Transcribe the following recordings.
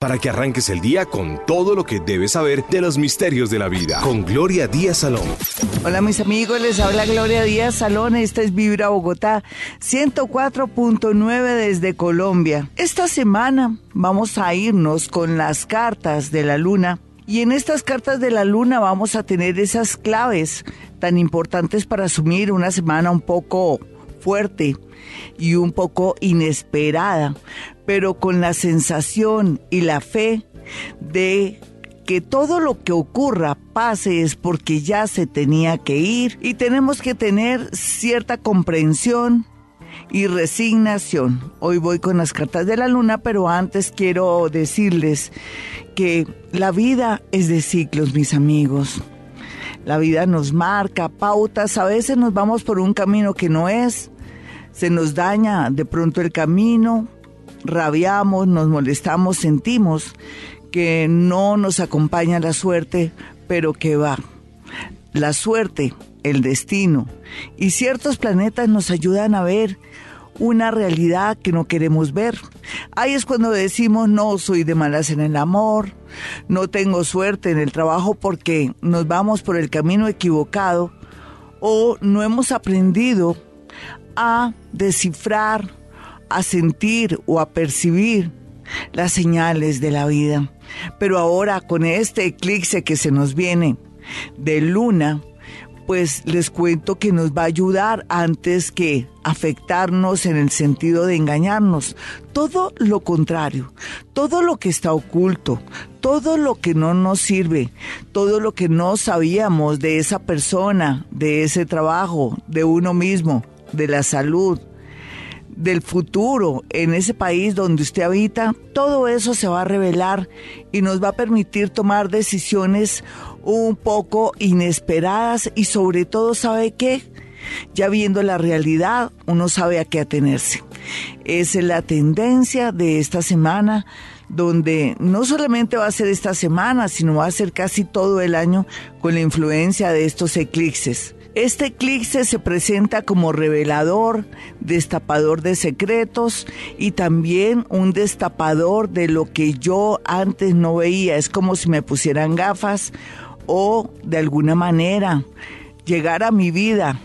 para que arranques el día con todo lo que debes saber de los misterios de la vida. Con Gloria Díaz Salón. Hola mis amigos, les habla Gloria Díaz Salón. Esta es Vibra Bogotá 104.9 desde Colombia. Esta semana vamos a irnos con las cartas de la luna. Y en estas cartas de la luna vamos a tener esas claves tan importantes para asumir una semana un poco fuerte y un poco inesperada, pero con la sensación y la fe de que todo lo que ocurra pase es porque ya se tenía que ir y tenemos que tener cierta comprensión y resignación. Hoy voy con las cartas de la luna, pero antes quiero decirles que la vida es de ciclos, mis amigos. La vida nos marca pautas, a veces nos vamos por un camino que no es, se nos daña de pronto el camino, rabiamos, nos molestamos, sentimos que no nos acompaña la suerte, pero que va. La suerte, el destino y ciertos planetas nos ayudan a ver una realidad que no queremos ver. Ahí es cuando decimos no soy de malas en el amor, no tengo suerte en el trabajo porque nos vamos por el camino equivocado o no hemos aprendido a descifrar a sentir o a percibir las señales de la vida. Pero ahora con este eclipse que se nos viene de luna, pues les cuento que nos va a ayudar antes que afectarnos en el sentido de engañarnos. Todo lo contrario, todo lo que está oculto, todo lo que no nos sirve, todo lo que no sabíamos de esa persona, de ese trabajo, de uno mismo, de la salud, del futuro en ese país donde usted habita, todo eso se va a revelar y nos va a permitir tomar decisiones un poco inesperadas y sobre todo, ¿sabe qué? Ya viendo la realidad, uno sabe a qué atenerse. Es la tendencia de esta semana donde no solamente va a ser esta semana, sino va a ser casi todo el año con la influencia de estos eclipses. Este eclipse se presenta como revelador, destapador de secretos y también un destapador de lo que yo antes no veía. Es como si me pusieran gafas o de alguna manera llegar a mi vida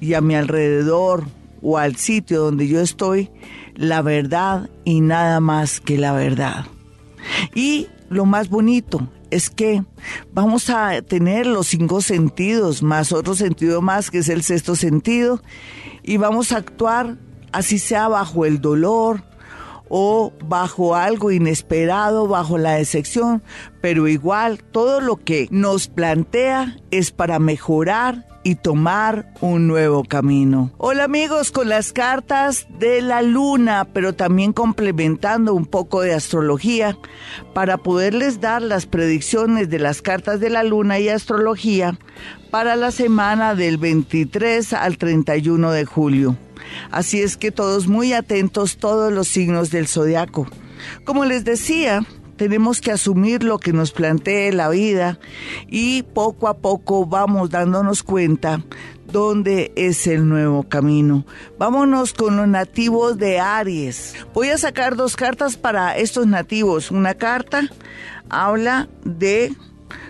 y a mi alrededor o al sitio donde yo estoy la verdad y nada más que la verdad. Y lo más bonito es que vamos a tener los cinco sentidos, más otro sentido más que es el sexto sentido, y vamos a actuar así sea bajo el dolor o bajo algo inesperado, bajo la decepción, pero igual todo lo que nos plantea es para mejorar y tomar un nuevo camino. Hola amigos, con las cartas de la luna, pero también complementando un poco de astrología para poderles dar las predicciones de las cartas de la luna y astrología para la semana del 23 al 31 de julio. Así es que todos muy atentos, todos los signos del zodiaco. Como les decía, tenemos que asumir lo que nos plantee la vida y poco a poco vamos dándonos cuenta dónde es el nuevo camino. Vámonos con los nativos de Aries. Voy a sacar dos cartas para estos nativos. Una carta habla de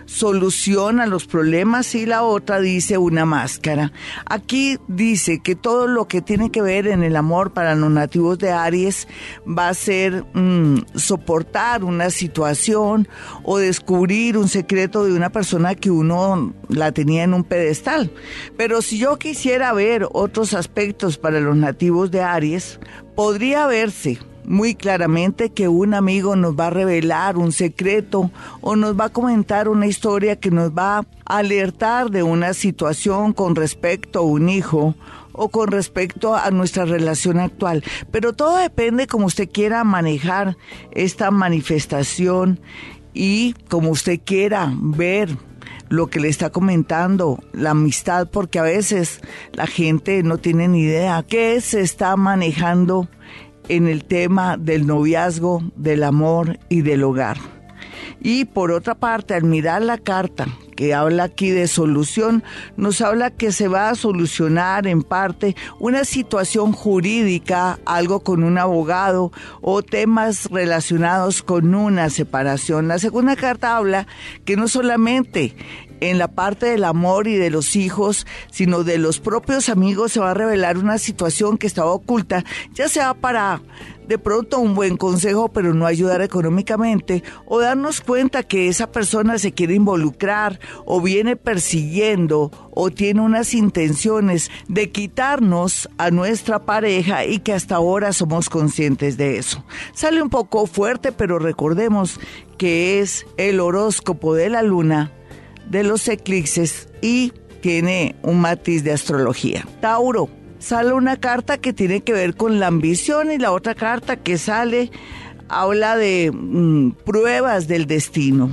solución a los problemas y la otra dice una máscara. Aquí dice que todo lo que tiene que ver en el amor para los nativos de Aries va a ser mm, soportar una situación o descubrir un secreto de una persona que uno la tenía en un pedestal. Pero si yo quisiera ver otros aspectos para los nativos de Aries, podría verse muy claramente que un amigo nos va a revelar un secreto o nos va a comentar una historia que nos va a alertar de una situación con respecto a un hijo o con respecto a nuestra relación actual. Pero todo depende como usted quiera manejar esta manifestación y como usted quiera ver lo que le está comentando, la amistad, porque a veces la gente no tiene ni idea qué se está manejando en el tema del noviazgo, del amor y del hogar. Y por otra parte, al mirar la carta que habla aquí de solución, nos habla que se va a solucionar en parte una situación jurídica, algo con un abogado o temas relacionados con una separación. La segunda carta habla que no solamente en la parte del amor y de los hijos, sino de los propios amigos se va a revelar una situación que estaba oculta, ya sea para de pronto un buen consejo, pero no ayudar económicamente, o darnos cuenta que esa persona se quiere involucrar o viene persiguiendo o tiene unas intenciones de quitarnos a nuestra pareja y que hasta ahora somos conscientes de eso. Sale un poco fuerte, pero recordemos que es el horóscopo de la luna de los eclipses y tiene un matiz de astrología. Tauro, sale una carta que tiene que ver con la ambición y la otra carta que sale habla de mm, pruebas del destino.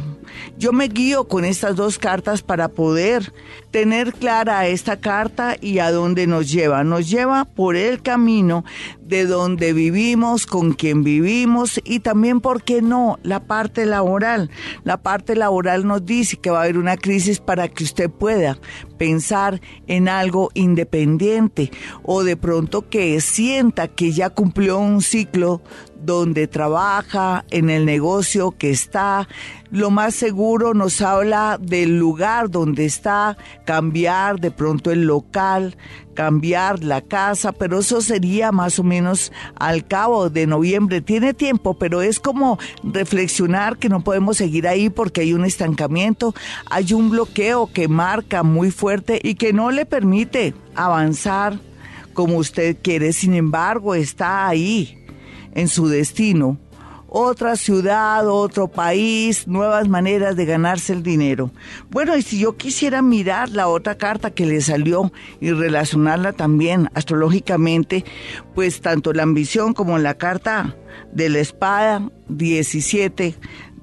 Yo me guío con estas dos cartas para poder tener clara esta carta y a dónde nos lleva. Nos lleva por el camino de donde vivimos, con quien vivimos y también, ¿por qué no?, la parte laboral. La parte laboral nos dice que va a haber una crisis para que usted pueda pensar en algo independiente o de pronto que sienta que ya cumplió un ciclo donde trabaja, en el negocio que está. Lo más seguro nos habla del lugar donde está, cambiar de pronto el local, cambiar la casa, pero eso sería más o menos al cabo de noviembre. Tiene tiempo, pero es como reflexionar que no podemos seguir ahí porque hay un estancamiento, hay un bloqueo que marca muy fuerte y que no le permite avanzar como usted quiere. Sin embargo, está ahí en su destino. Otra ciudad, otro país, nuevas maneras de ganarse el dinero. Bueno, y si yo quisiera mirar la otra carta que le salió y relacionarla también astrológicamente, pues tanto la ambición como la carta de la espada 17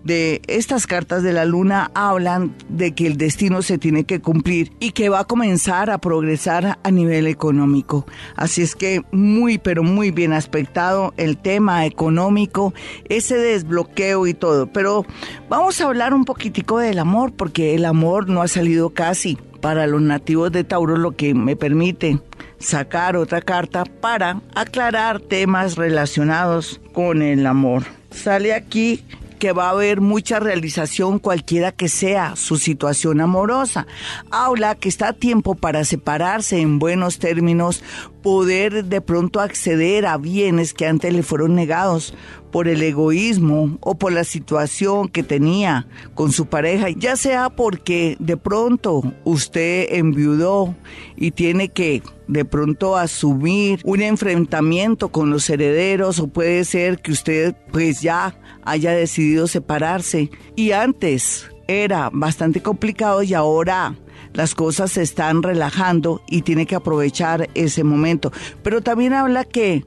de estas cartas de la luna hablan de que el destino se tiene que cumplir y que va a comenzar a progresar a nivel económico. Así es que muy, pero muy bien aspectado el tema económico, ese desbloqueo y todo. Pero vamos a hablar un poquitico del amor, porque el amor no ha salido casi para los nativos de Tauro, lo que me permite sacar otra carta para aclarar temas relacionados con el amor. Sale aquí que va a haber mucha realización cualquiera que sea su situación amorosa. Habla que está a tiempo para separarse en buenos términos, poder de pronto acceder a bienes que antes le fueron negados por el egoísmo o por la situación que tenía con su pareja, ya sea porque de pronto usted enviudó y tiene que de pronto asumir un enfrentamiento con los herederos o puede ser que usted pues ya haya decidido separarse y antes era bastante complicado y ahora las cosas se están relajando y tiene que aprovechar ese momento. Pero también habla que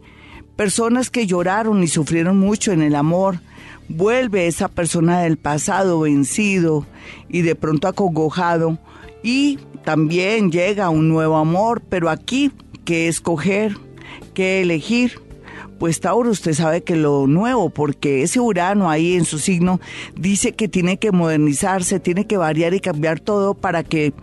personas que lloraron y sufrieron mucho en el amor, vuelve esa persona del pasado vencido y de pronto acongojado y también llega un nuevo amor, pero aquí, ¿qué escoger? ¿Qué elegir? Pues Tauro, usted sabe que lo nuevo, porque ese Urano ahí en su signo dice que tiene que modernizarse, tiene que variar y cambiar todo para que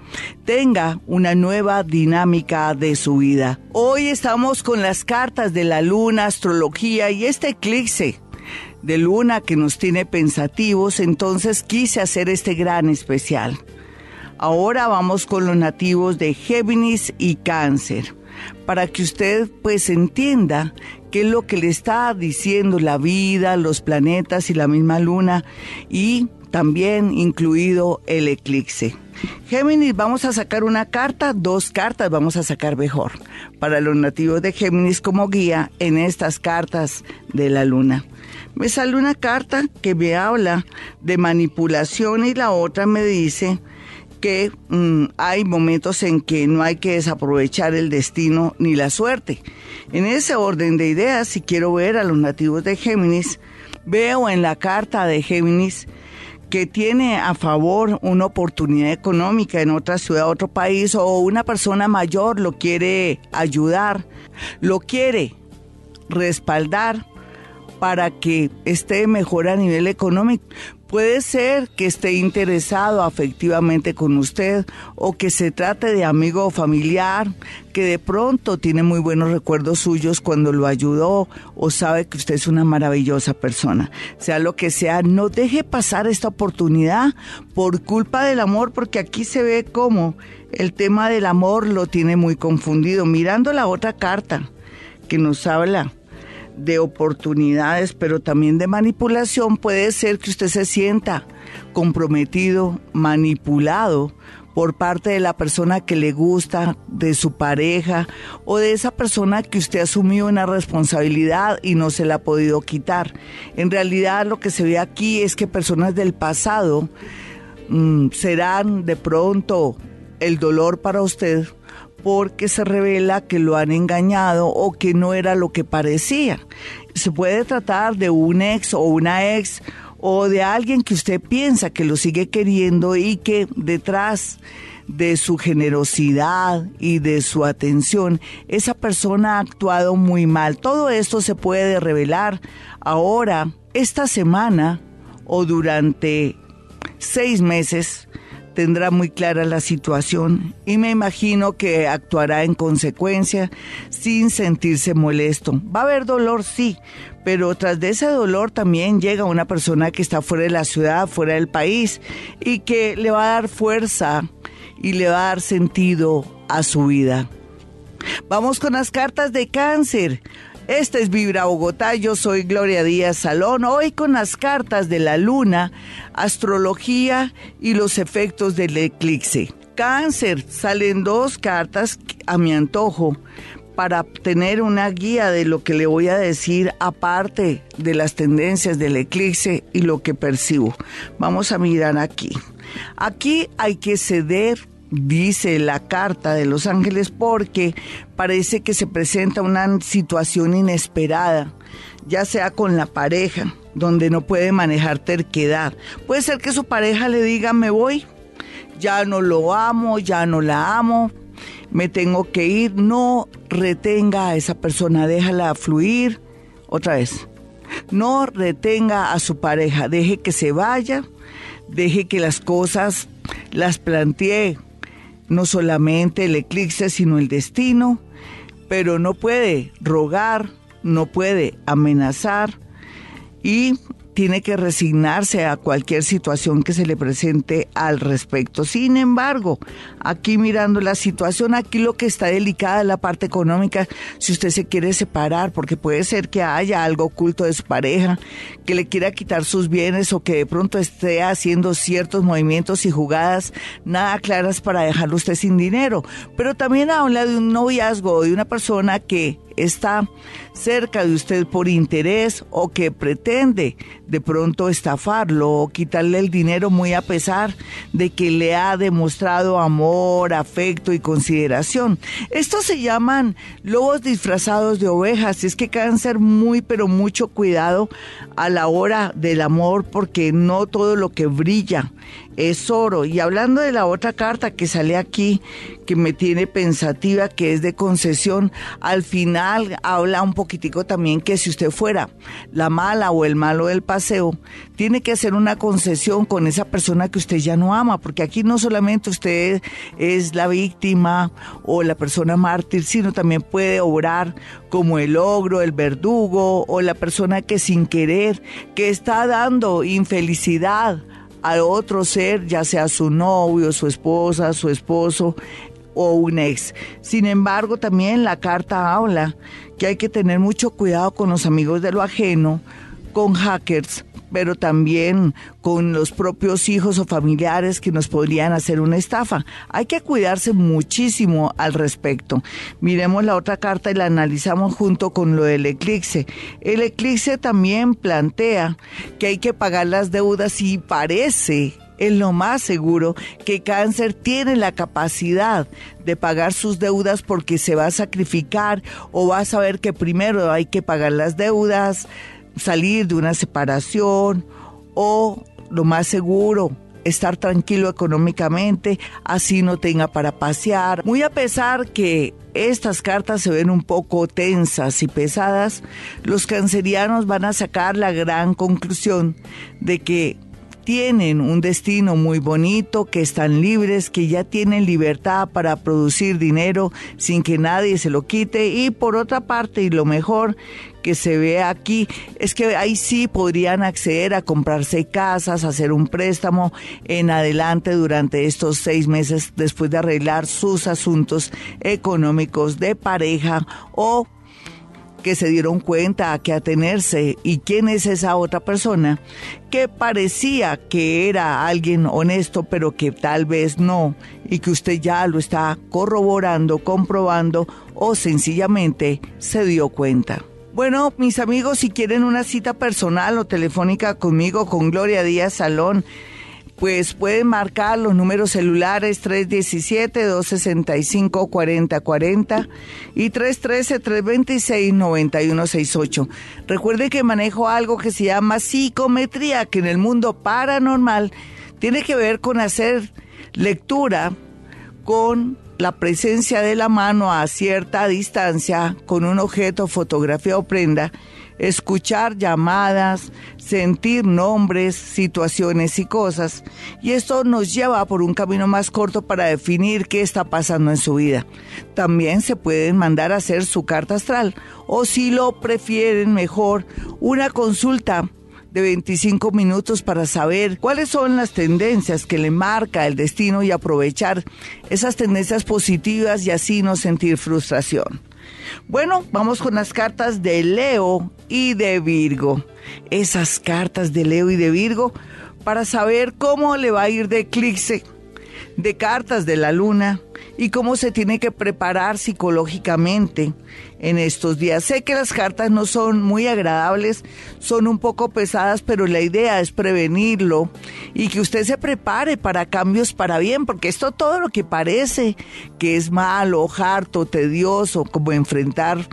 tenga una nueva dinámica de su vida. Hoy estamos con las cartas de la luna, astrología y este eclipse de luna que nos tiene pensativos, entonces quise hacer este gran especial. Ahora vamos con los nativos de Géminis y Cáncer, para que usted pues entienda qué es lo que le está diciendo la vida, los planetas y la misma luna y también incluido el eclipse. Géminis, vamos a sacar una carta, dos cartas vamos a sacar mejor para los nativos de Géminis como guía en estas cartas de la luna. Me sale una carta que me habla de manipulación y la otra me dice que mm, hay momentos en que no hay que desaprovechar el destino ni la suerte. En ese orden de ideas, si quiero ver a los nativos de Géminis, veo en la carta de Géminis que tiene a favor una oportunidad económica en otra ciudad, otro país, o una persona mayor lo quiere ayudar, lo quiere respaldar para que esté mejor a nivel económico. Puede ser que esté interesado afectivamente con usted o que se trate de amigo o familiar que de pronto tiene muy buenos recuerdos suyos cuando lo ayudó o sabe que usted es una maravillosa persona. Sea lo que sea, no deje pasar esta oportunidad por culpa del amor porque aquí se ve como el tema del amor lo tiene muy confundido. Mirando la otra carta que nos habla de oportunidades, pero también de manipulación, puede ser que usted se sienta comprometido, manipulado por parte de la persona que le gusta, de su pareja o de esa persona que usted asumió una responsabilidad y no se la ha podido quitar. En realidad lo que se ve aquí es que personas del pasado mm, serán de pronto el dolor para usted porque se revela que lo han engañado o que no era lo que parecía. Se puede tratar de un ex o una ex o de alguien que usted piensa que lo sigue queriendo y que detrás de su generosidad y de su atención, esa persona ha actuado muy mal. Todo esto se puede revelar ahora, esta semana o durante seis meses tendrá muy clara la situación y me imagino que actuará en consecuencia sin sentirse molesto. Va a haber dolor, sí, pero tras de ese dolor también llega una persona que está fuera de la ciudad, fuera del país y que le va a dar fuerza y le va a dar sentido a su vida. Vamos con las cartas de cáncer. Este es Vibra Bogotá, yo soy Gloria Díaz Salón, hoy con las cartas de la luna, astrología y los efectos del eclipse. Cáncer, salen dos cartas a mi antojo para tener una guía de lo que le voy a decir aparte de las tendencias del eclipse y lo que percibo. Vamos a mirar aquí. Aquí hay que ceder dice la carta de los ángeles porque parece que se presenta una situación inesperada, ya sea con la pareja, donde no puede manejar terquedad. Puede ser que su pareja le diga me voy, ya no lo amo, ya no la amo, me tengo que ir, no retenga a esa persona, déjala fluir. Otra vez, no retenga a su pareja, deje que se vaya, deje que las cosas las plantee no solamente el eclipse, sino el destino, pero no puede rogar, no puede amenazar y tiene que resignarse a cualquier situación que se le presente al respecto. Sin embargo, aquí mirando la situación, aquí lo que está delicada es la parte económica, si usted se quiere separar, porque puede ser que haya algo oculto de su pareja, que le quiera quitar sus bienes o que de pronto esté haciendo ciertos movimientos y jugadas nada claras para dejarlo usted sin dinero. Pero también habla de un noviazgo, de una persona que está cerca de usted por interés o que pretende de pronto estafarlo o quitarle el dinero muy a pesar de que le ha demostrado amor, afecto y consideración. Estos se llaman lobos disfrazados de ovejas. Es que cáncer muy pero mucho cuidado a la hora del amor porque no todo lo que brilla es oro. Y hablando de la otra carta que sale aquí, que me tiene pensativa, que es de concesión, al final habla un poquitico también que si usted fuera la mala o el malo del paseo, tiene que hacer una concesión con esa persona que usted ya no ama, porque aquí no solamente usted es la víctima o la persona mártir, sino también puede obrar como el ogro, el verdugo o la persona que sin querer, que está dando infelicidad al otro ser, ya sea su novio, su esposa, su esposo o un ex. Sin embargo, también la carta habla que hay que tener mucho cuidado con los amigos de lo ajeno, con hackers, pero también con los propios hijos o familiares que nos podrían hacer una estafa. Hay que cuidarse muchísimo al respecto. Miremos la otra carta y la analizamos junto con lo del eclipse. El eclipse también plantea que hay que pagar las deudas y parece es lo más seguro que cáncer tiene la capacidad de pagar sus deudas porque se va a sacrificar o va a saber que primero hay que pagar las deudas, salir de una separación o lo más seguro, estar tranquilo económicamente, así no tenga para pasear. Muy a pesar que estas cartas se ven un poco tensas y pesadas, los cancerianos van a sacar la gran conclusión de que tienen un destino muy bonito, que están libres, que ya tienen libertad para producir dinero sin que nadie se lo quite y por otra parte y lo mejor que se ve aquí es que ahí sí podrían acceder a comprarse casas, hacer un préstamo en adelante durante estos seis meses después de arreglar sus asuntos económicos de pareja o que se dieron cuenta a qué atenerse y quién es esa otra persona que parecía que era alguien honesto pero que tal vez no y que usted ya lo está corroborando, comprobando o sencillamente se dio cuenta. Bueno, mis amigos, si quieren una cita personal o telefónica conmigo, con Gloria Díaz Salón, pues pueden marcar los números celulares 317-265-4040 y 313-326-9168. Recuerde que manejo algo que se llama psicometría, que en el mundo paranormal tiene que ver con hacer lectura con la presencia de la mano a cierta distancia con un objeto, fotografía o prenda, escuchar llamadas, sentir nombres, situaciones y cosas. Y esto nos lleva por un camino más corto para definir qué está pasando en su vida. También se pueden mandar a hacer su carta astral o si lo prefieren mejor, una consulta de 25 minutos para saber cuáles son las tendencias que le marca el destino y aprovechar esas tendencias positivas y así no sentir frustración. Bueno, vamos con las cartas de Leo y de Virgo. Esas cartas de Leo y de Virgo para saber cómo le va a ir de eclipse, de cartas de la luna y cómo se tiene que preparar psicológicamente en estos días. Sé que las cartas no son muy agradables, son un poco pesadas, pero la idea es prevenirlo y que usted se prepare para cambios para bien, porque esto todo lo que parece que es malo, harto, tedioso, como enfrentar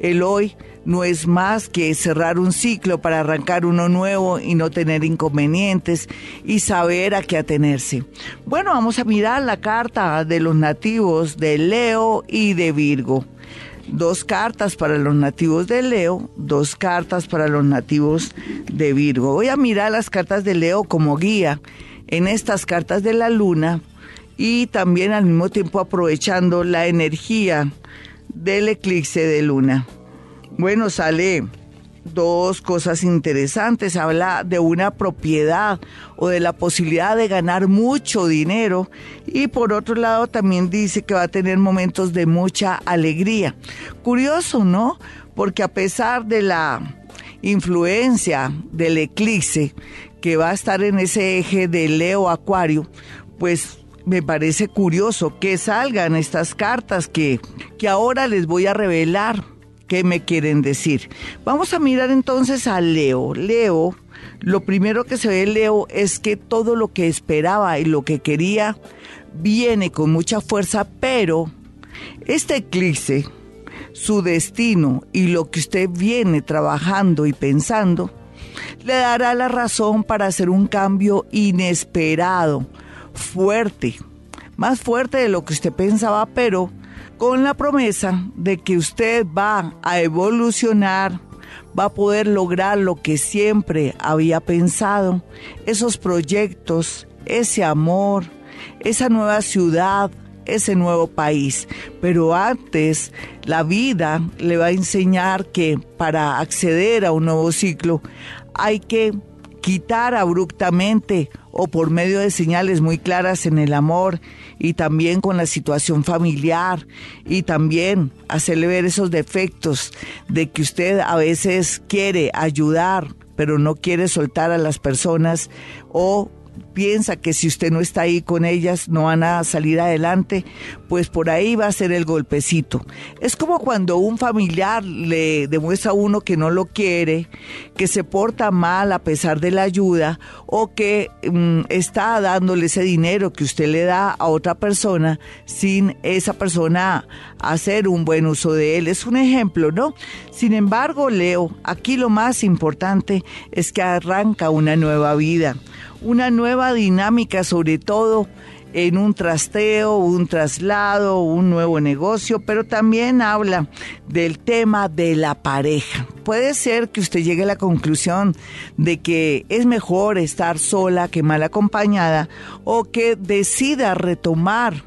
el hoy, no es más que cerrar un ciclo para arrancar uno nuevo y no tener inconvenientes y saber a qué atenerse. Bueno, vamos a mirar la carta de los nativos de Leo y de Virgo dos cartas para los nativos de Leo, dos cartas para los nativos de Virgo. Voy a mirar las cartas de Leo como guía en estas cartas de la luna y también al mismo tiempo aprovechando la energía del eclipse de luna. Bueno, sale dos cosas interesantes. Habla de una propiedad o de la posibilidad de ganar mucho dinero y por otro lado también dice que va a tener momentos de mucha alegría. Curioso, ¿no? Porque a pesar de la influencia del eclipse que va a estar en ese eje de Leo Acuario, pues me parece curioso que salgan estas cartas que, que ahora les voy a revelar qué me quieren decir. Vamos a mirar entonces a Leo. Leo, lo primero que se ve Leo es que todo lo que esperaba y lo que quería viene con mucha fuerza, pero este eclipse, su destino y lo que usted viene trabajando y pensando, le dará la razón para hacer un cambio inesperado, fuerte, más fuerte de lo que usted pensaba, pero con la promesa de que usted va a evolucionar, va a poder lograr lo que siempre había pensado, esos proyectos, ese amor, esa nueva ciudad, ese nuevo país. Pero antes, la vida le va a enseñar que para acceder a un nuevo ciclo hay que quitar abruptamente o por medio de señales muy claras en el amor y también con la situación familiar y también hacerle ver esos defectos de que usted a veces quiere ayudar pero no quiere soltar a las personas o piensa que si usted no está ahí con ellas no van a salir adelante, pues por ahí va a ser el golpecito. Es como cuando un familiar le demuestra a uno que no lo quiere, que se porta mal a pesar de la ayuda o que mm, está dándole ese dinero que usted le da a otra persona sin esa persona hacer un buen uso de él. Es un ejemplo, ¿no? Sin embargo, Leo, aquí lo más importante es que arranca una nueva vida una nueva dinámica, sobre todo en un trasteo, un traslado, un nuevo negocio, pero también habla del tema de la pareja. Puede ser que usted llegue a la conclusión de que es mejor estar sola que mal acompañada o que decida retomar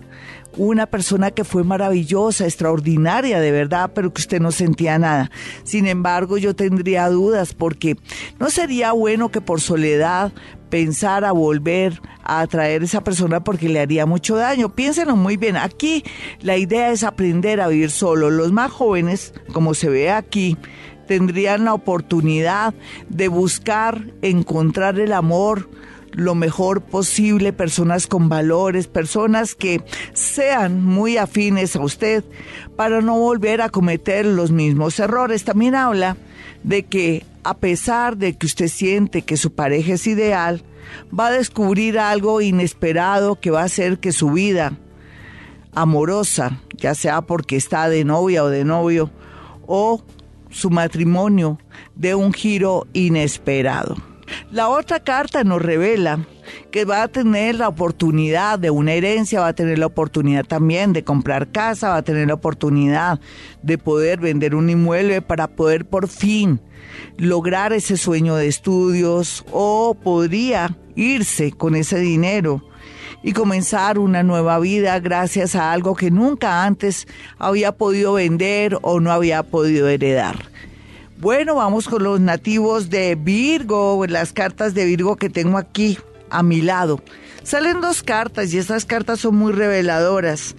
una persona que fue maravillosa, extraordinaria de verdad, pero que usted no sentía nada. Sin embargo, yo tendría dudas porque no sería bueno que por soledad pensara volver a atraer a esa persona porque le haría mucho daño. Piénsenlo muy bien. Aquí la idea es aprender a vivir solo. Los más jóvenes, como se ve aquí, tendrían la oportunidad de buscar, encontrar el amor, lo mejor posible, personas con valores, personas que sean muy afines a usted para no volver a cometer los mismos errores. También habla de que a pesar de que usted siente que su pareja es ideal, va a descubrir algo inesperado que va a hacer que su vida amorosa, ya sea porque está de novia o de novio, o su matrimonio, dé un giro inesperado. La otra carta nos revela que va a tener la oportunidad de una herencia, va a tener la oportunidad también de comprar casa, va a tener la oportunidad de poder vender un inmueble para poder por fin lograr ese sueño de estudios o podría irse con ese dinero y comenzar una nueva vida gracias a algo que nunca antes había podido vender o no había podido heredar. Bueno, vamos con los nativos de Virgo, las cartas de Virgo que tengo aquí a mi lado. Salen dos cartas y estas cartas son muy reveladoras.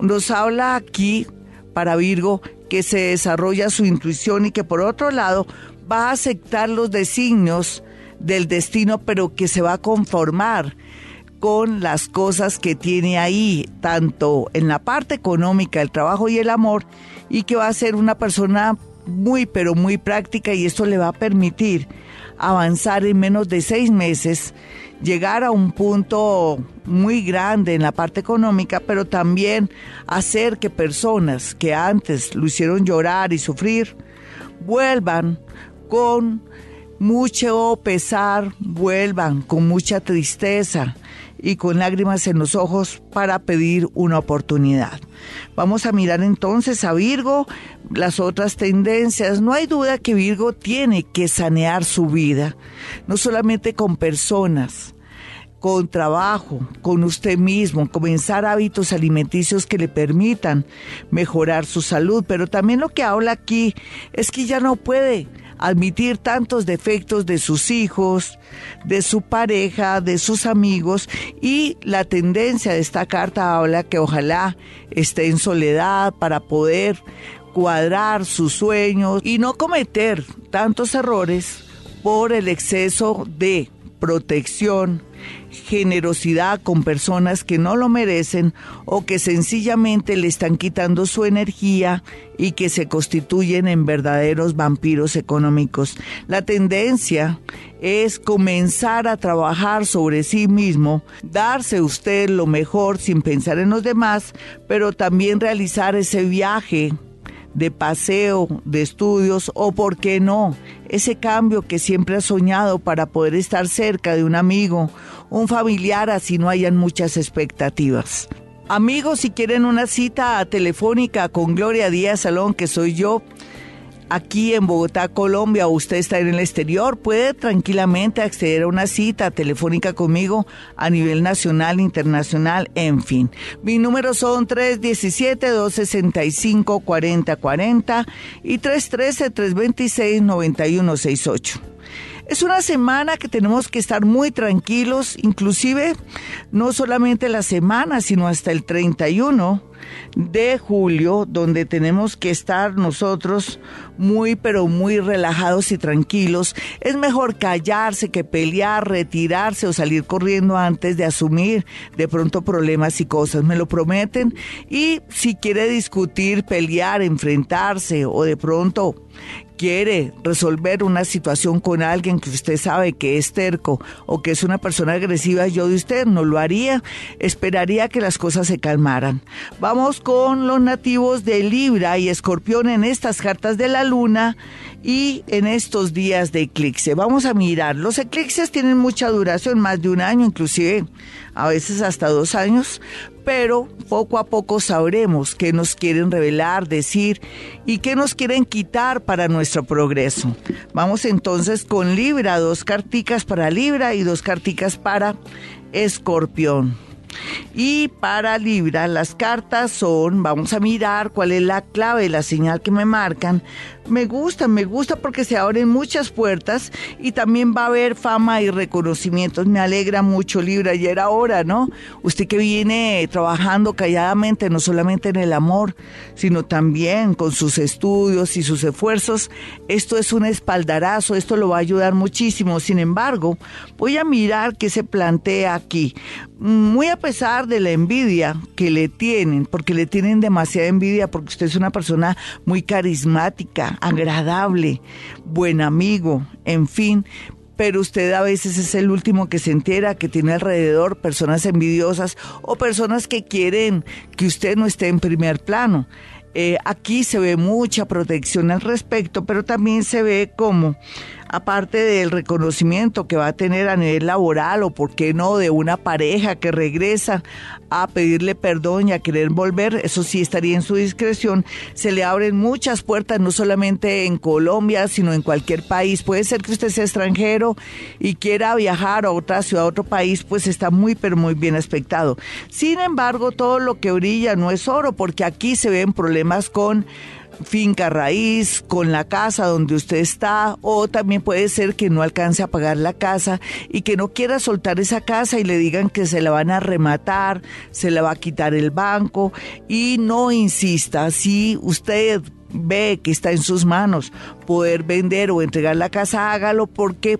Nos habla aquí para Virgo que se desarrolla su intuición y que por otro lado va a aceptar los designios del destino, pero que se va a conformar con las cosas que tiene ahí, tanto en la parte económica, el trabajo y el amor, y que va a ser una persona muy, pero muy práctica y esto le va a permitir avanzar en menos de seis meses, llegar a un punto muy grande en la parte económica, pero también hacer que personas que antes lo hicieron llorar y sufrir, vuelvan con mucho pesar, vuelvan con mucha tristeza y con lágrimas en los ojos para pedir una oportunidad. Vamos a mirar entonces a Virgo las otras tendencias. No hay duda que Virgo tiene que sanear su vida, no solamente con personas, con trabajo, con usted mismo, comenzar hábitos alimenticios que le permitan mejorar su salud, pero también lo que habla aquí es que ya no puede admitir tantos defectos de sus hijos, de su pareja, de sus amigos y la tendencia de esta carta habla que ojalá esté en soledad para poder cuadrar sus sueños y no cometer tantos errores por el exceso de protección, generosidad con personas que no lo merecen o que sencillamente le están quitando su energía y que se constituyen en verdaderos vampiros económicos. La tendencia es comenzar a trabajar sobre sí mismo, darse usted lo mejor sin pensar en los demás, pero también realizar ese viaje de paseo, de estudios o, por qué no, ese cambio que siempre ha soñado para poder estar cerca de un amigo, un familiar, así no hayan muchas expectativas. Amigos, si quieren una cita telefónica con Gloria Díaz Salón, que soy yo, aquí en Bogotá, Colombia, o usted está en el exterior, puede tranquilamente acceder a una cita telefónica conmigo a nivel nacional, internacional, en fin. Mis números son 317-265-4040 y 313-326-9168. Es una semana que tenemos que estar muy tranquilos, inclusive no solamente la semana, sino hasta el 31 de julio, donde tenemos que estar nosotros muy, pero muy relajados y tranquilos. Es mejor callarse que pelear, retirarse o salir corriendo antes de asumir de pronto problemas y cosas. Me lo prometen. Y si quiere discutir, pelear, enfrentarse o de pronto quiere resolver una situación con alguien que usted sabe que es terco o que es una persona agresiva, yo de usted no lo haría, esperaría que las cosas se calmaran. Vamos con los nativos de Libra y Escorpión en estas cartas de la luna y en estos días de eclipse. Vamos a mirar, los eclipses tienen mucha duración, más de un año, inclusive a veces hasta dos años, pero poco a poco sabremos qué nos quieren revelar, decir y qué nos quieren quitar para nuestro progreso. Vamos entonces con Libra, dos carticas para Libra y dos carticas para Escorpión. Y para Libra, las cartas son, vamos a mirar cuál es la clave, la señal que me marcan. Me gusta, me gusta porque se abren muchas puertas y también va a haber fama y reconocimientos. Me alegra mucho, Libra, y era hora, ¿no? Usted que viene trabajando calladamente, no solamente en el amor, sino también con sus estudios y sus esfuerzos, esto es un espaldarazo, esto lo va a ayudar muchísimo. Sin embargo, voy a mirar qué se plantea aquí. Muy a pesar de la envidia que le tienen, porque le tienen demasiada envidia, porque usted es una persona muy carismática, agradable, buen amigo, en fin, pero usted a veces es el último que se entera que tiene alrededor personas envidiosas o personas que quieren que usted no esté en primer plano. Eh, aquí se ve mucha protección al respecto, pero también se ve como aparte del reconocimiento que va a tener a nivel laboral o, por qué no, de una pareja que regresa a pedirle perdón y a querer volver, eso sí estaría en su discreción, se le abren muchas puertas, no solamente en Colombia, sino en cualquier país. Puede ser que usted sea extranjero y quiera viajar a otra ciudad, a otro país, pues está muy, pero muy bien aspectado. Sin embargo, todo lo que brilla no es oro, porque aquí se ven problemas con finca raíz, con la casa donde usted está, o también puede ser que no alcance a pagar la casa y que no quiera soltar esa casa y le digan que se la van a rematar, se la va a quitar el banco. Y no insista, si usted ve que está en sus manos poder vender o entregar la casa, hágalo porque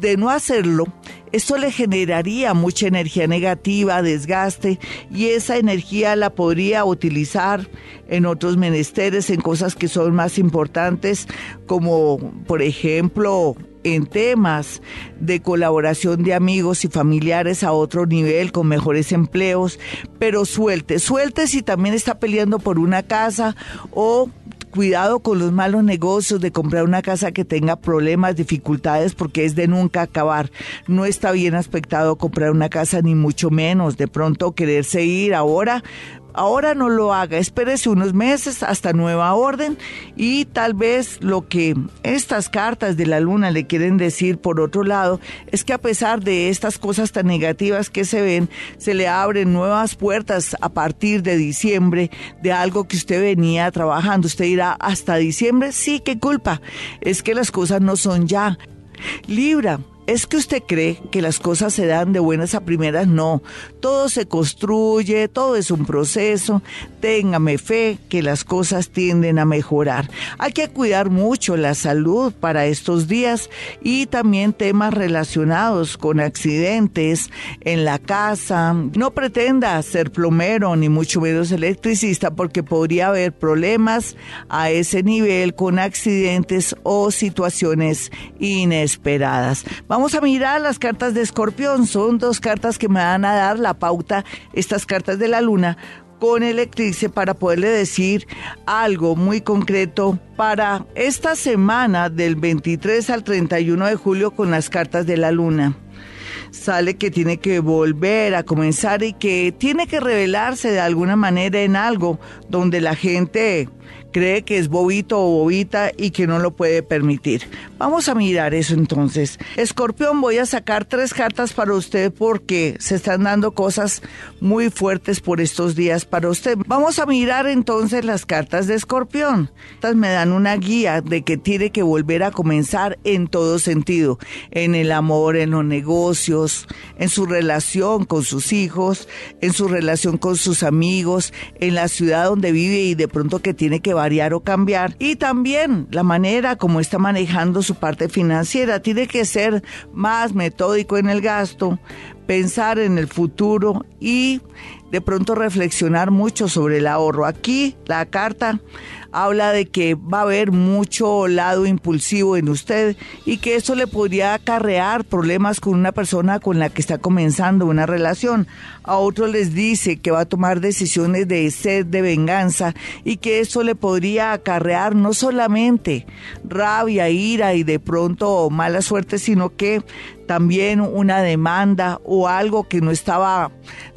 de no hacerlo, esto le generaría mucha energía negativa, desgaste, y esa energía la podría utilizar en otros menesteres, en cosas que son más importantes, como por ejemplo en temas de colaboración de amigos y familiares a otro nivel, con mejores empleos, pero suelte, suelte si también está peleando por una casa o cuidado con los malos negocios de comprar una casa que tenga problemas, dificultades, porque es de nunca acabar. No está bien aspectado comprar una casa, ni mucho menos. De pronto quererse ir ahora Ahora no lo haga, espérese unos meses hasta nueva orden y tal vez lo que estas cartas de la luna le quieren decir por otro lado es que a pesar de estas cosas tan negativas que se ven, se le abren nuevas puertas a partir de diciembre de algo que usted venía trabajando. Usted dirá, hasta diciembre, sí, qué culpa, es que las cosas no son ya. Libra, ¿Es que usted cree que las cosas se dan de buenas a primeras? No, todo se construye, todo es un proceso. Téngame fe que las cosas tienden a mejorar. Hay que cuidar mucho la salud para estos días y también temas relacionados con accidentes en la casa. No pretenda ser plomero ni mucho menos electricista porque podría haber problemas a ese nivel con accidentes o situaciones inesperadas. Vamos a mirar las cartas de escorpión. Son dos cartas que me van a dar la pauta, estas cartas de la luna, con el eclipse para poderle decir algo muy concreto para esta semana del 23 al 31 de julio con las cartas de la luna sale que tiene que volver a comenzar y que tiene que revelarse de alguna manera en algo donde la gente cree que es bobito o bobita y que no lo puede permitir. Vamos a mirar eso entonces. Escorpión, voy a sacar tres cartas para usted porque se están dando cosas muy fuertes por estos días para usted. Vamos a mirar entonces las cartas de Escorpión. Estas me dan una guía de que tiene que volver a comenzar en todo sentido, en el amor, en los negocios, en su relación con sus hijos, en su relación con sus amigos, en la ciudad donde vive y de pronto que tiene que variar o cambiar y también la manera como está manejando su parte financiera. Tiene que ser más metódico en el gasto, pensar en el futuro y de pronto reflexionar mucho sobre el ahorro. Aquí la carta habla de que va a haber mucho lado impulsivo en usted y que eso le podría acarrear problemas con una persona con la que está comenzando una relación. A otros les dice que va a tomar decisiones de sed de venganza y que eso le podría acarrear no solamente rabia, ira y de pronto mala suerte, sino que también una demanda o algo que no estaba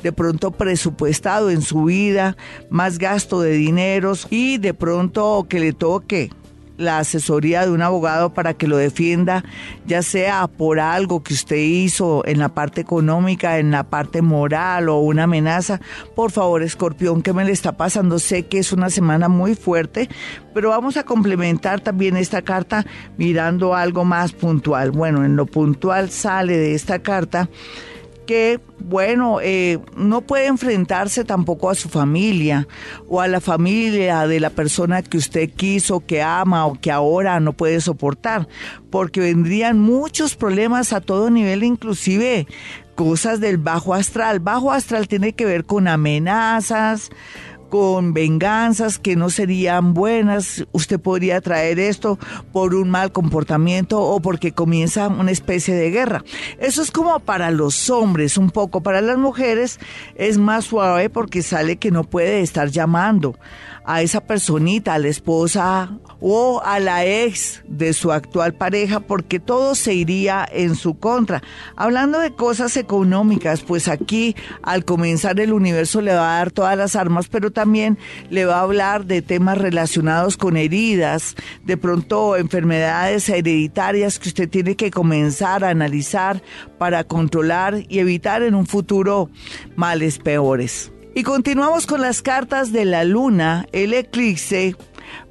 de pronto presupuestado en su vida, más gasto de dineros y de pronto que le toque la asesoría de un abogado para que lo defienda, ya sea por algo que usted hizo en la parte económica, en la parte moral o una amenaza. Por favor, escorpión, ¿qué me le está pasando? Sé que es una semana muy fuerte, pero vamos a complementar también esta carta mirando algo más puntual. Bueno, en lo puntual sale de esta carta que, bueno, eh, no puede enfrentarse tampoco a su familia o a la familia de la persona que usted quiso, que ama o que ahora no puede soportar, porque vendrían muchos problemas a todo nivel, inclusive cosas del bajo astral. Bajo astral tiene que ver con amenazas, con venganzas que no serían buenas. Usted podría traer esto por un mal comportamiento o porque comienza una especie de guerra. Eso es como para los hombres un poco. Para las mujeres es más suave porque sale que no puede estar llamando a esa personita, a la esposa o a la ex de su actual pareja, porque todo se iría en su contra. Hablando de cosas económicas, pues aquí al comenzar el universo le va a dar todas las armas, pero también le va a hablar de temas relacionados con heridas, de pronto enfermedades hereditarias que usted tiene que comenzar a analizar para controlar y evitar en un futuro males peores. Y continuamos con las cartas de la luna, el eclipse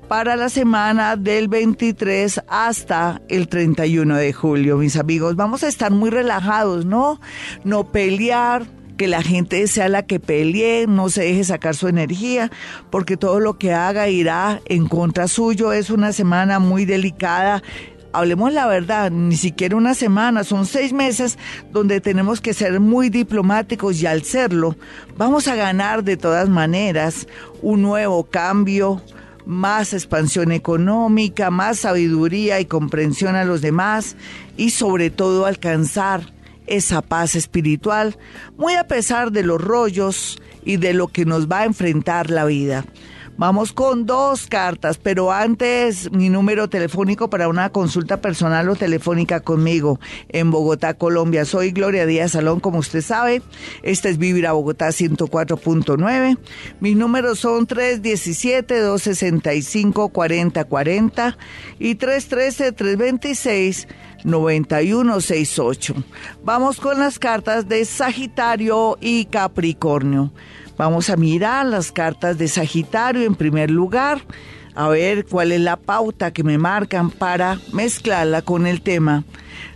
para la semana del 23 hasta el 31 de julio, mis amigos. Vamos a estar muy relajados, ¿no? No pelear, que la gente sea la que pelee, no se deje sacar su energía, porque todo lo que haga irá en contra suyo. Es una semana muy delicada hablemos la verdad, ni siquiera una semana, son seis meses donde tenemos que ser muy diplomáticos y al serlo, vamos a ganar de todas maneras un nuevo cambio, más expansión económica, más sabiduría y comprensión a los demás y sobre todo alcanzar esa paz espiritual, muy a pesar de los rollos y de lo que nos va a enfrentar la vida. Vamos con dos cartas, pero antes mi número telefónico para una consulta personal o telefónica conmigo en Bogotá, Colombia. Soy Gloria Díaz Salón, como usted sabe. Esta es Vivir a Bogotá 104.9. Mis números son 317-265-4040 y 313-326-9168. Vamos con las cartas de Sagitario y Capricornio. Vamos a mirar las cartas de Sagitario en primer lugar, a ver cuál es la pauta que me marcan para mezclarla con el tema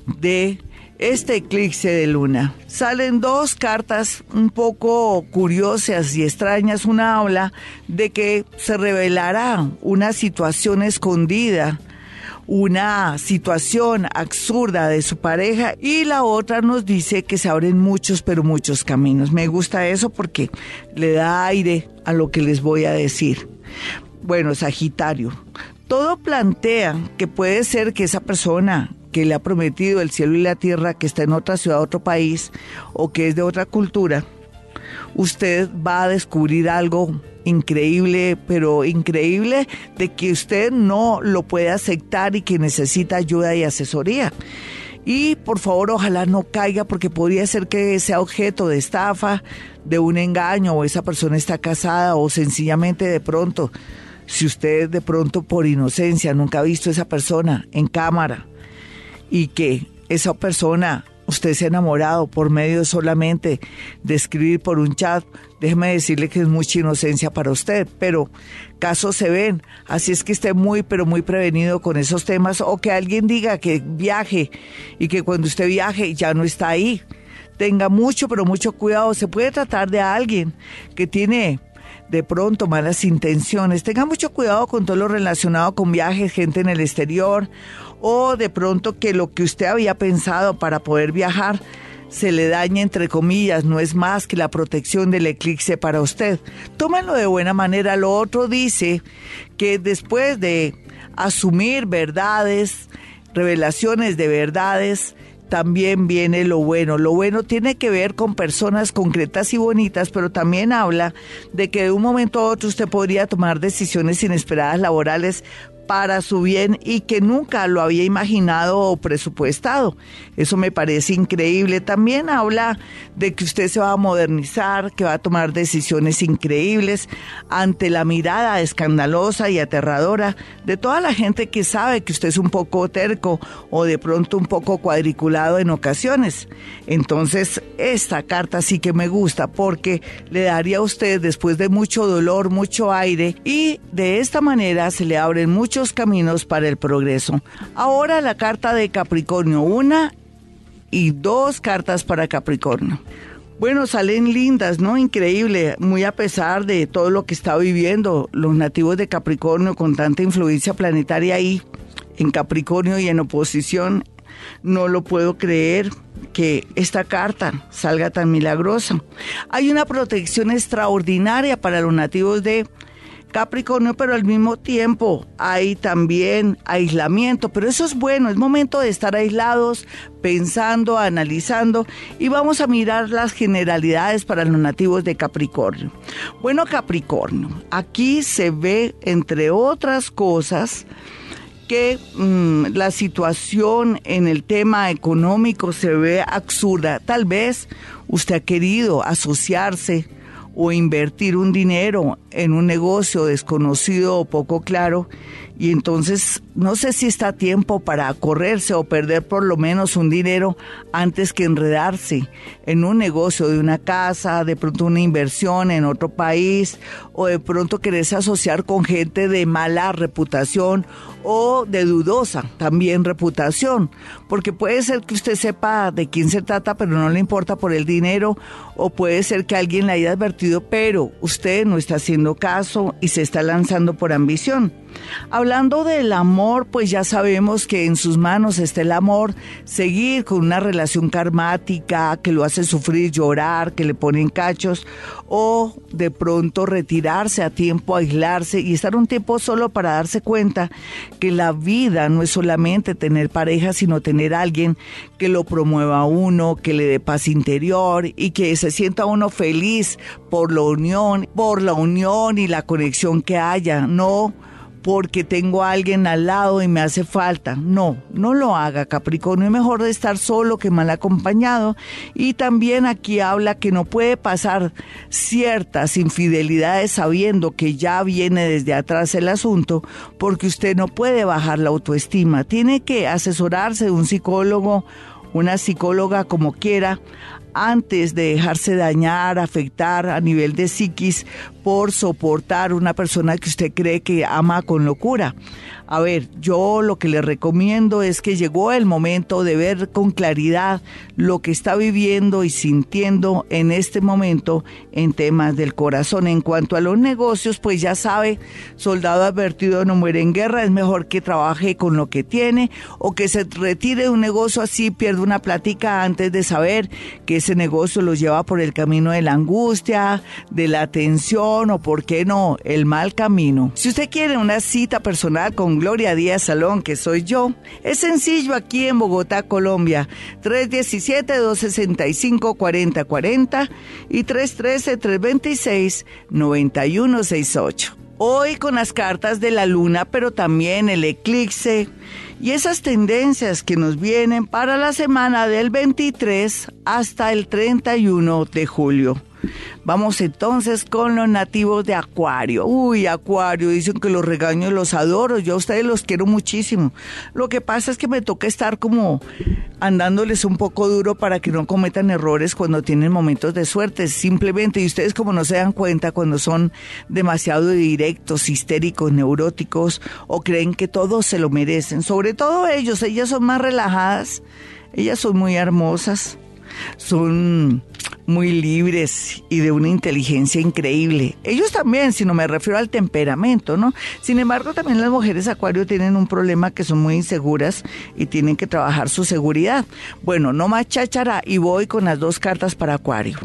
de este eclipse de luna. Salen dos cartas un poco curiosas y extrañas. Una habla de que se revelará una situación escondida una situación absurda de su pareja y la otra nos dice que se abren muchos, pero muchos caminos. Me gusta eso porque le da aire a lo que les voy a decir. Bueno, Sagitario, todo plantea que puede ser que esa persona que le ha prometido el cielo y la tierra, que está en otra ciudad, otro país, o que es de otra cultura, usted va a descubrir algo increíble, pero increíble de que usted no lo puede aceptar y que necesita ayuda y asesoría. Y por favor, ojalá no caiga porque podría ser que sea objeto de estafa, de un engaño, o esa persona está casada, o sencillamente de pronto, si usted de pronto por inocencia nunca ha visto a esa persona en cámara y que esa persona usted se ha enamorado por medio solamente de escribir por un chat, déjeme decirle que es mucha inocencia para usted, pero casos se ven, así es que esté muy, pero muy prevenido con esos temas o que alguien diga que viaje y que cuando usted viaje ya no está ahí. Tenga mucho, pero mucho cuidado, se puede tratar de alguien que tiene de pronto malas intenciones. Tenga mucho cuidado con todo lo relacionado con viajes, gente en el exterior o de pronto que lo que usted había pensado para poder viajar se le daña entre comillas, no es más que la protección del eclipse para usted. Tómenlo de buena manera. Lo otro dice que después de asumir verdades, revelaciones de verdades, también viene lo bueno. Lo bueno tiene que ver con personas concretas y bonitas, pero también habla de que de un momento a otro usted podría tomar decisiones inesperadas laborales para su bien y que nunca lo había imaginado o presupuestado. Eso me parece increíble. También habla de que usted se va a modernizar, que va a tomar decisiones increíbles ante la mirada escandalosa y aterradora de toda la gente que sabe que usted es un poco terco o de pronto un poco cuadriculado en ocasiones. Entonces, esta carta sí que me gusta porque le daría a usted después de mucho dolor, mucho aire y de esta manera se le abren muchos caminos para el progreso. Ahora la carta de Capricornio, una y dos cartas para Capricornio. Bueno, salen lindas, ¿no? Increíble, muy a pesar de todo lo que está viviendo los nativos de Capricornio con tanta influencia planetaria ahí, en Capricornio y en oposición. No lo puedo creer que esta carta salga tan milagrosa. Hay una protección extraordinaria para los nativos de Capricornio, pero al mismo tiempo hay también aislamiento, pero eso es bueno, es momento de estar aislados, pensando, analizando y vamos a mirar las generalidades para los nativos de Capricornio. Bueno, Capricornio, aquí se ve, entre otras cosas, que mm, la situación en el tema económico se ve absurda. Tal vez usted ha querido asociarse o invertir un dinero en un negocio desconocido o poco claro y entonces no sé si está tiempo para correrse o perder por lo menos un dinero antes que enredarse en un negocio de una casa, de pronto una inversión en otro país o de pronto quererse asociar con gente de mala reputación o de dudosa también reputación, porque puede ser que usted sepa de quién se trata pero no le importa por el dinero o puede ser que alguien le haya advertido pero usted no está haciendo caso y se está lanzando por ambición. Hablando del amor, pues ya sabemos que en sus manos está el amor, seguir con una relación karmática que lo hace sufrir, llorar, que le ponen cachos, o de pronto retirarse a tiempo, aislarse y estar un tiempo solo para darse cuenta que la vida no es solamente tener pareja, sino tener alguien que lo promueva a uno, que le dé paz interior y que se sienta uno feliz por la unión, por la unión y la conexión que haya, no porque tengo a alguien al lado y me hace falta. No, no lo haga Capricornio, es mejor estar solo que mal acompañado. Y también aquí habla que no puede pasar ciertas infidelidades sabiendo que ya viene desde atrás el asunto, porque usted no puede bajar la autoestima. Tiene que asesorarse de un psicólogo, una psicóloga como quiera, antes de dejarse dañar, afectar a nivel de psiquis por soportar una persona que usted cree que ama con locura. A ver, yo lo que le recomiendo es que llegó el momento de ver con claridad lo que está viviendo y sintiendo en este momento en temas del corazón. En cuanto a los negocios, pues ya sabe, soldado advertido no muere en guerra, es mejor que trabaje con lo que tiene o que se retire de un negocio así, pierde una plática antes de saber que ese negocio lo lleva por el camino de la angustia, de la tensión o, por qué no, el mal camino. Si usted quiere una cita personal con Gloria Díaz Salón, que soy yo. Es sencillo aquí en Bogotá, Colombia. 317-265-4040 y 313-326-9168. Hoy con las cartas de la luna, pero también el eclipse y esas tendencias que nos vienen para la semana del 23 hasta el 31 de julio. Vamos entonces con los nativos de Acuario. Uy, Acuario, dicen que los regaño los adoro, yo a ustedes los quiero muchísimo. Lo que pasa es que me toca estar como andándoles un poco duro para que no cometan errores cuando tienen momentos de suerte, simplemente, y ustedes como no se dan cuenta cuando son demasiado directos, histéricos, neuróticos o creen que todos se lo merecen, sobre todo ellos, ellas son más relajadas, ellas son muy hermosas, son muy libres y de una inteligencia increíble. Ellos también, si no me refiero al temperamento, ¿no? Sin embargo, también las mujeres acuario tienen un problema que son muy inseguras y tienen que trabajar su seguridad. Bueno, no más cháchara y voy con las dos cartas para acuario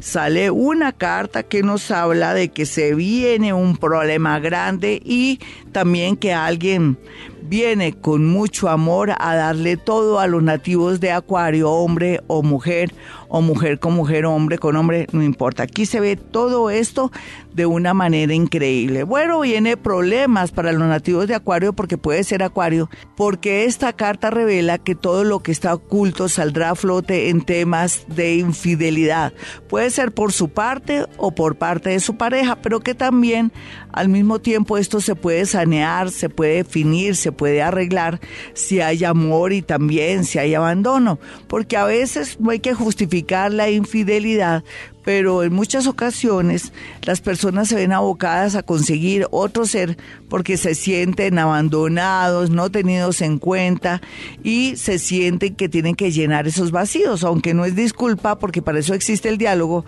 sale una carta que nos habla de que se viene un problema grande y también que alguien viene con mucho amor a darle todo a los nativos de Acuario, hombre o mujer, o mujer con mujer, hombre con hombre, no importa. Aquí se ve todo esto de una manera increíble. Bueno, viene problemas para los nativos de Acuario porque puede ser Acuario, porque esta carta revela que todo lo que está oculto saldrá a flote en temas de infidelidad. Puede ser por su parte o por parte de su pareja, pero que también al mismo tiempo esto se puede sanear, se puede definir, se puede arreglar si hay amor y también si hay abandono, porque a veces no hay que justificar la infidelidad, pero en muchas ocasiones las personas se ven abocadas a conseguir otro ser porque se sienten abandonados, no tenidos en cuenta y se sienten que tienen que llenar esos vacíos, aunque no es disculpa porque para eso existe el diálogo,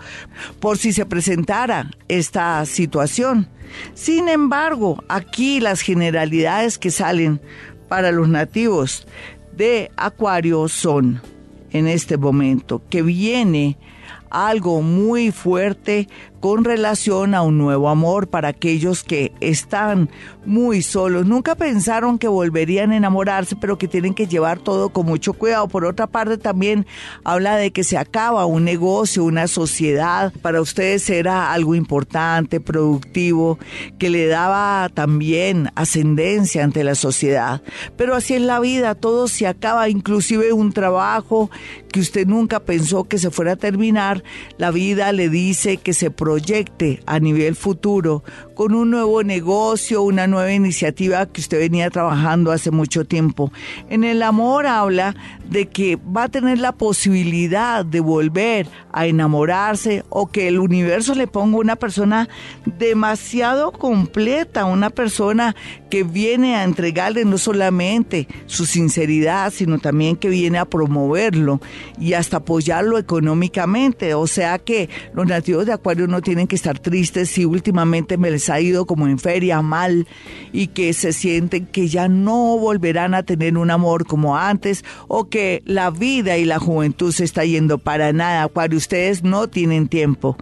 por si se presentara esta situación. Sin embargo, aquí las generalidades que salen para los nativos de Acuario son en este momento que viene algo muy fuerte con relación a un nuevo amor para aquellos que están muy solos. Nunca pensaron que volverían a enamorarse, pero que tienen que llevar todo con mucho cuidado. Por otra parte, también habla de que se acaba un negocio, una sociedad. Para ustedes era algo importante, productivo, que le daba también ascendencia ante la sociedad. Pero así es la vida, todo se acaba, inclusive un trabajo que usted nunca pensó que se fuera a terminar. La vida le dice que se proyecte a nivel futuro con un nuevo negocio, una nueva iniciativa que usted venía trabajando hace mucho tiempo. En el amor habla de que va a tener la posibilidad de volver a enamorarse o que el universo le ponga una persona demasiado completa, una persona que viene a entregarle no solamente su sinceridad, sino también que viene a promoverlo y hasta apoyarlo económicamente. O sea que los nativos de Acuario no tienen que estar tristes si últimamente me les ha ido como en feria mal y que se sienten que ya no volverán a tener un amor como antes o que la vida y la juventud se está yendo para nada, Acuario, ustedes no tienen tiempo.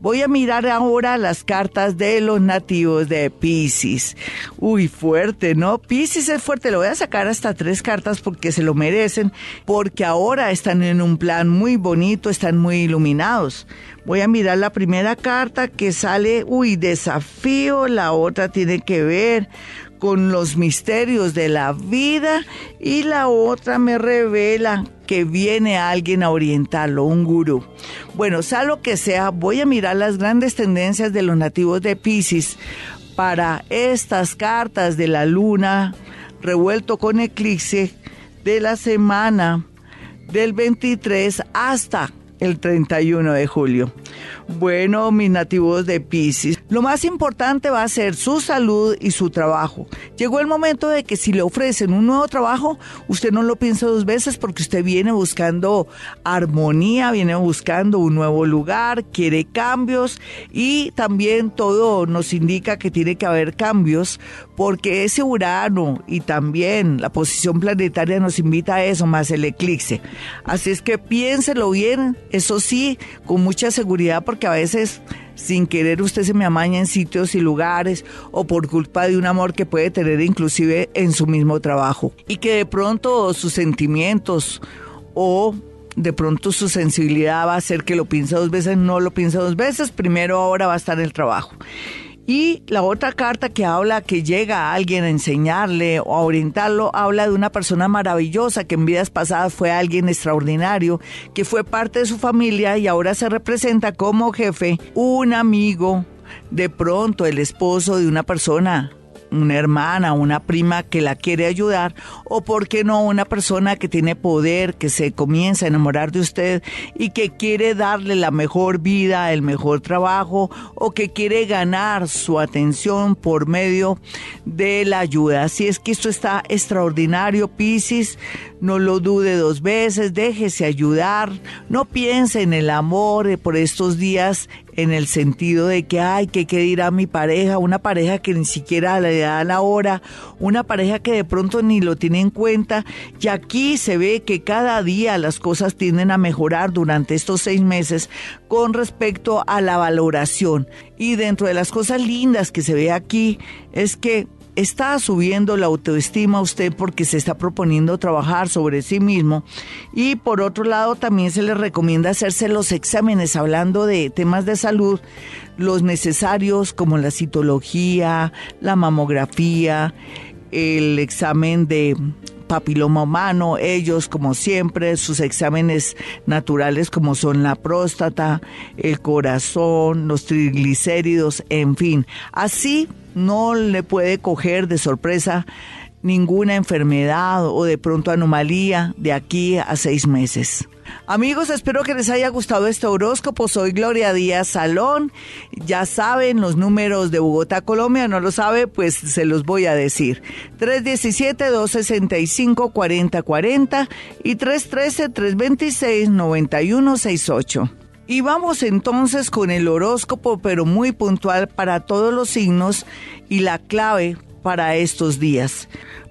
Voy a mirar ahora las cartas de los nativos de Pisces. Uy, fuerte, ¿no? Pisces es fuerte. Le voy a sacar hasta tres cartas porque se lo merecen, porque ahora están en un plan muy bonito, están muy iluminados. Voy a mirar la primera carta que sale, uy, desafío. La otra tiene que ver con los misterios de la vida y la otra me revela que viene alguien a orientarlo, un gurú. Bueno, sea lo que sea, voy a mirar las grandes tendencias de los nativos de Pisces para estas cartas de la luna revuelto con eclipse de la semana del 23 hasta el 31 de julio. Bueno, mis nativos de Pisces, lo más importante va a ser su salud y su trabajo. Llegó el momento de que si le ofrecen un nuevo trabajo, usted no lo piensa dos veces porque usted viene buscando armonía, viene buscando un nuevo lugar, quiere cambios y también todo nos indica que tiene que haber cambios porque ese Urano y también la posición planetaria nos invita a eso, más el eclipse. Así es que piénselo bien, eso sí, con mucha seguridad porque a veces sin querer usted se me amaña en sitios y lugares o por culpa de un amor que puede tener inclusive en su mismo trabajo y que de pronto sus sentimientos o de pronto su sensibilidad va a hacer que lo piense dos veces, no lo piense dos veces, primero ahora va a estar el trabajo. Y la otra carta que habla que llega a alguien a enseñarle o a orientarlo, habla de una persona maravillosa que en vidas pasadas fue alguien extraordinario, que fue parte de su familia y ahora se representa como jefe, un amigo, de pronto el esposo de una persona una hermana, una prima que la quiere ayudar, o por qué no una persona que tiene poder, que se comienza a enamorar de usted y que quiere darle la mejor vida, el mejor trabajo, o que quiere ganar su atención por medio de la ayuda. Así es que esto está extraordinario, Piscis, no lo dude dos veces, déjese ayudar, no piense en el amor por estos días en el sentido de que, ay, ¿qué, qué dirá mi pareja? Una pareja que ni siquiera le da la hora, una pareja que de pronto ni lo tiene en cuenta. Y aquí se ve que cada día las cosas tienden a mejorar durante estos seis meses con respecto a la valoración. Y dentro de las cosas lindas que se ve aquí es que está subiendo la autoestima usted porque se está proponiendo trabajar sobre sí mismo y por otro lado también se le recomienda hacerse los exámenes hablando de temas de salud, los necesarios como la citología, la mamografía, el examen de papiloma humano, ellos como siempre, sus exámenes naturales como son la próstata, el corazón, los triglicéridos, en fin. Así no le puede coger de sorpresa ninguna enfermedad o de pronto anomalía de aquí a seis meses. Amigos, espero que les haya gustado este horóscopo. Soy Gloria Díaz Salón. Ya saben los números de Bogotá, Colombia. No lo sabe, pues se los voy a decir. 317-265-4040 y 313-326-9168. Y vamos entonces con el horóscopo, pero muy puntual para todos los signos y la clave para estos días.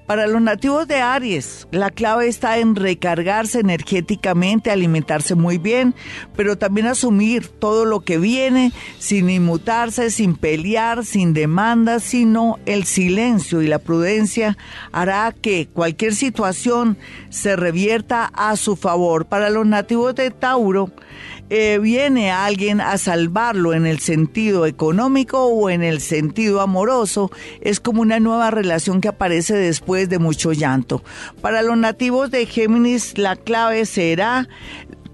Para los nativos de Aries, la clave está en recargarse energéticamente, alimentarse muy bien, pero también asumir todo lo que viene sin inmutarse, sin pelear, sin demandas, sino el silencio y la prudencia hará que cualquier situación se revierta a su favor. Para los nativos de Tauro, eh, viene alguien a salvarlo en el sentido económico o en el sentido amoroso, es como una nueva relación que aparece después de mucho llanto. Para los nativos de Géminis, la clave será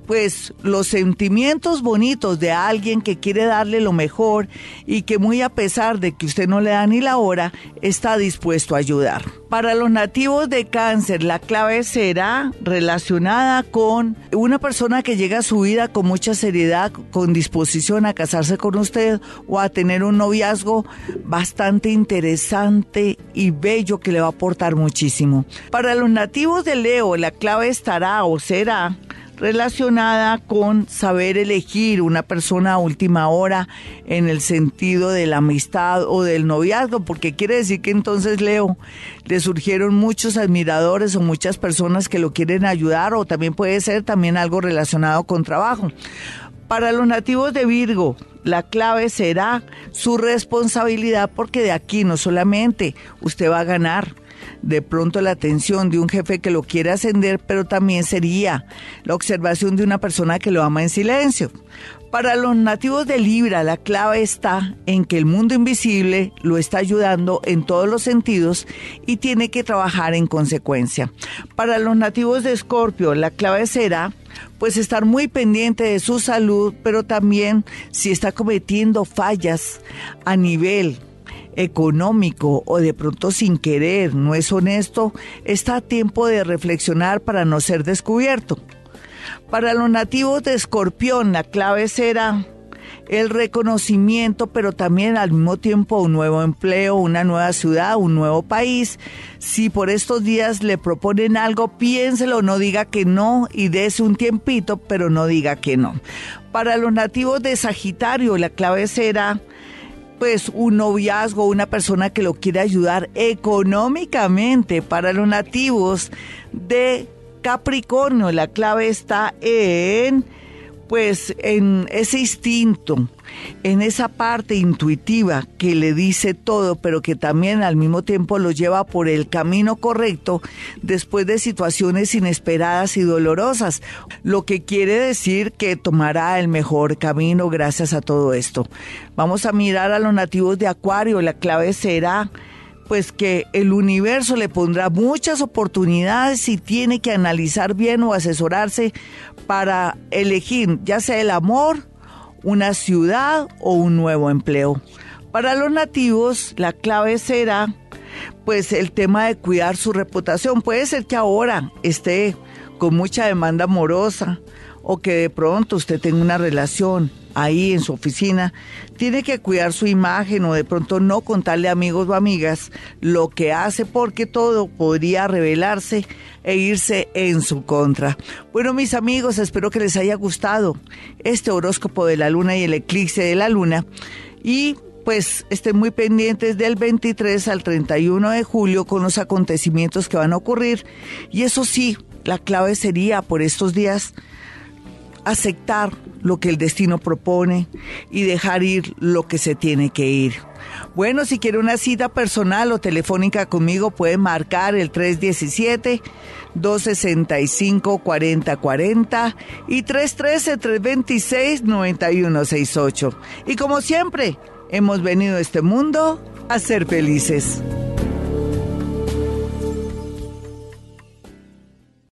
pues los sentimientos bonitos de alguien que quiere darle lo mejor y que muy a pesar de que usted no le da ni la hora, está dispuesto a ayudar. Para los nativos de cáncer, la clave será relacionada con una persona que llega a su vida con mucha seriedad, con disposición a casarse con usted o a tener un noviazgo bastante interesante y bello que le va a aportar muchísimo. Para los nativos de Leo, la clave estará o será relacionada con saber elegir una persona a última hora en el sentido de la amistad o del noviazgo, porque quiere decir que entonces Leo le surgieron muchos admiradores o muchas personas que lo quieren ayudar o también puede ser también algo relacionado con trabajo. Para los nativos de Virgo, la clave será su responsabilidad porque de aquí no solamente usted va a ganar, de pronto la atención de un jefe que lo quiere ascender, pero también sería la observación de una persona que lo ama en silencio. Para los nativos de Libra, la clave está en que el mundo invisible lo está ayudando en todos los sentidos y tiene que trabajar en consecuencia. Para los nativos de Escorpio, la clave será pues estar muy pendiente de su salud, pero también si está cometiendo fallas a nivel económico o de pronto sin querer no es honesto, está a tiempo de reflexionar para no ser descubierto. Para los nativos de Escorpión, la clave será el reconocimiento, pero también al mismo tiempo un nuevo empleo, una nueva ciudad, un nuevo país. Si por estos días le proponen algo, piénselo, no diga que no y dése un tiempito, pero no diga que no. Para los nativos de Sagitario, la clave será pues un noviazgo, una persona que lo quiere ayudar económicamente para los nativos de Capricornio. La clave está en pues en ese instinto, en esa parte intuitiva que le dice todo, pero que también al mismo tiempo lo lleva por el camino correcto después de situaciones inesperadas y dolorosas, lo que quiere decir que tomará el mejor camino gracias a todo esto. Vamos a mirar a los nativos de Acuario, la clave será pues que el universo le pondrá muchas oportunidades y tiene que analizar bien o asesorarse para elegir ya sea el amor, una ciudad o un nuevo empleo. Para los nativos, la clave será pues el tema de cuidar su reputación. Puede ser que ahora esté con mucha demanda amorosa o que de pronto usted tenga una relación ahí en su oficina, tiene que cuidar su imagen o de pronto no contarle a amigos o amigas lo que hace porque todo podría revelarse e irse en su contra. Bueno, mis amigos, espero que les haya gustado este horóscopo de la luna y el eclipse de la luna y pues estén muy pendientes del 23 al 31 de julio con los acontecimientos que van a ocurrir y eso sí, la clave sería por estos días aceptar lo que el destino propone y dejar ir lo que se tiene que ir. Bueno, si quiere una cita personal o telefónica conmigo, puede marcar el 317-265-4040 y 313-326-9168. Y como siempre, hemos venido a este mundo a ser felices.